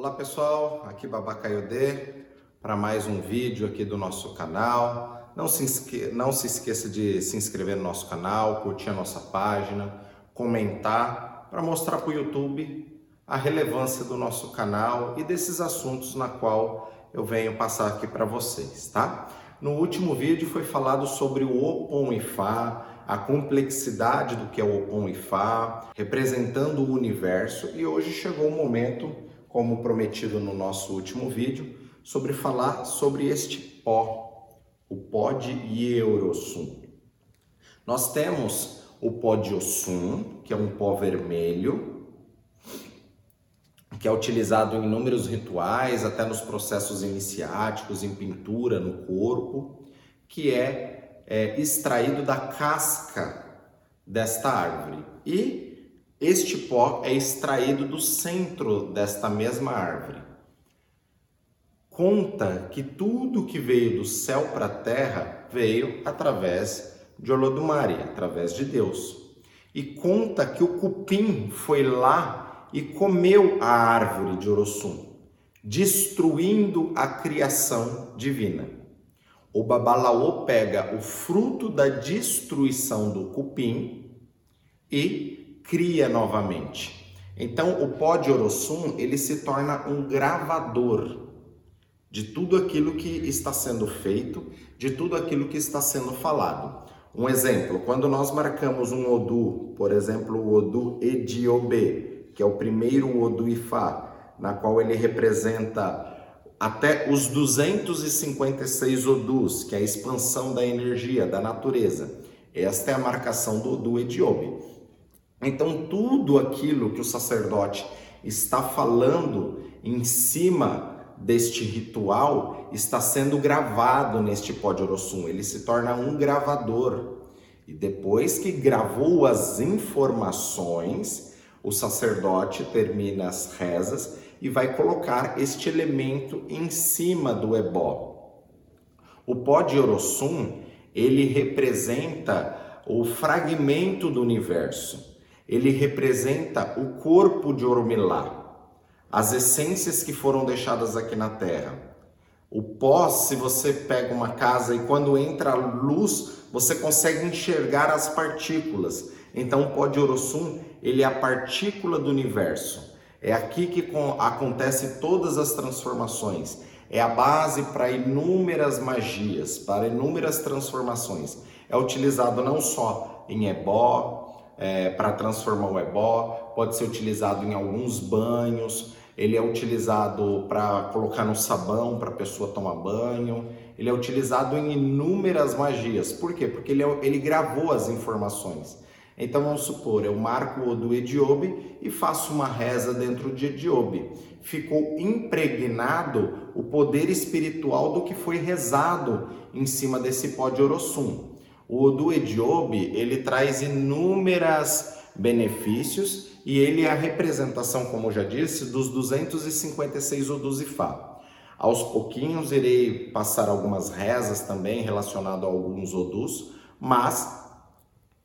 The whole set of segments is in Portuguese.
Olá pessoal, aqui Babacaiodê para mais um vídeo aqui do nosso canal. Não se, esque... não se esqueça de se inscrever no nosso canal, curtir a nossa página, comentar para mostrar para o YouTube a relevância do nosso canal e desses assuntos na qual eu venho passar aqui para vocês, tá? No último vídeo foi falado sobre o Opon Ifá, a complexidade do que é o Opon Ifá, representando o universo, e hoje chegou o momento, como prometido no nosso último vídeo, sobre falar sobre este pó, o pó de Yeurosum. Nós temos o pó de Osum, que é um pó vermelho, que é utilizado em inúmeros rituais, até nos processos iniciáticos, em pintura no corpo, que é é, extraído da casca desta árvore. E este pó é extraído do centro desta mesma árvore. Conta que tudo que veio do céu para a terra veio através de Olodumare, através de Deus. E conta que o cupim foi lá e comeu a árvore de Orosum, destruindo a criação divina. O babalaô pega o fruto da destruição do cupim e cria novamente. Então, o pó de Orossum, ele se torna um gravador de tudo aquilo que está sendo feito, de tudo aquilo que está sendo falado. Um exemplo, quando nós marcamos um Odu, por exemplo, o Odu Ediobe, que é o primeiro Odu Ifá, na qual ele representa até os 256 odus, que é a expansão da energia, da natureza. Esta é a marcação do Odu Ediobe. Então, tudo aquilo que o sacerdote está falando em cima deste ritual está sendo gravado neste pó de Orossum. Ele se torna um gravador. E depois que gravou as informações, o sacerdote termina as rezas e vai colocar este elemento em cima do ebó. O pó de Orossum, ele representa o fragmento do universo. Ele representa o corpo de Oromilá, as essências que foram deixadas aqui na Terra. O pó, se você pega uma casa e quando entra a luz, você consegue enxergar as partículas. Então, o pó de Orossum, ele é a partícula do universo. É aqui que acontece todas as transformações. É a base para inúmeras magias, para inúmeras transformações. É utilizado não só em ebó, é, para transformar o ebó, pode ser utilizado em alguns banhos, ele é utilizado para colocar no sabão para a pessoa tomar banho, ele é utilizado em inúmeras magias. Por quê? Porque ele, é, ele gravou as informações. Então vamos supor, eu marco o do Ediobe e faço uma reza dentro de Ediobe. Ficou impregnado o poder espiritual do que foi rezado em cima desse pó de Orossum. O do Ediobe, ele traz inúmeras benefícios e ele é a representação, como eu já disse, dos 256 Odus Ifá. Aos pouquinhos irei passar algumas rezas também relacionado a alguns Odus, mas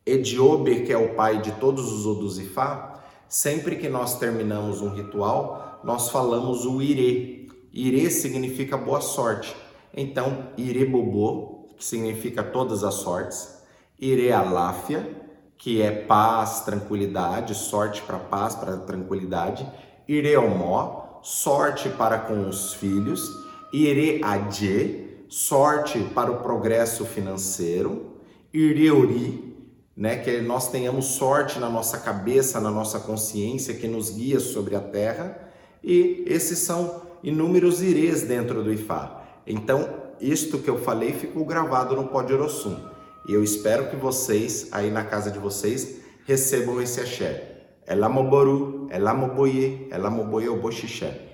Ediobe, que é o pai de todos os Oduzifá, sempre que nós terminamos um ritual, nós falamos o Ire. Ire significa boa sorte. Então, Ire Bobô, que significa todas as sortes. Ire Aláfia, que é paz, tranquilidade, sorte para paz, para tranquilidade. Ire Omó, sorte para com os filhos. Ire Adje, sorte para o progresso financeiro. Ireuri, né? Que nós tenhamos sorte na nossa cabeça, na nossa consciência que nos guia sobre a terra. E esses são inúmeros irês dentro do Ifá. Então, isto que eu falei ficou gravado no Orossum. E eu espero que vocês, aí na casa de vocês, recebam esse axé. Elamoboru, Elamoboye, Elamoboye Oboxixé.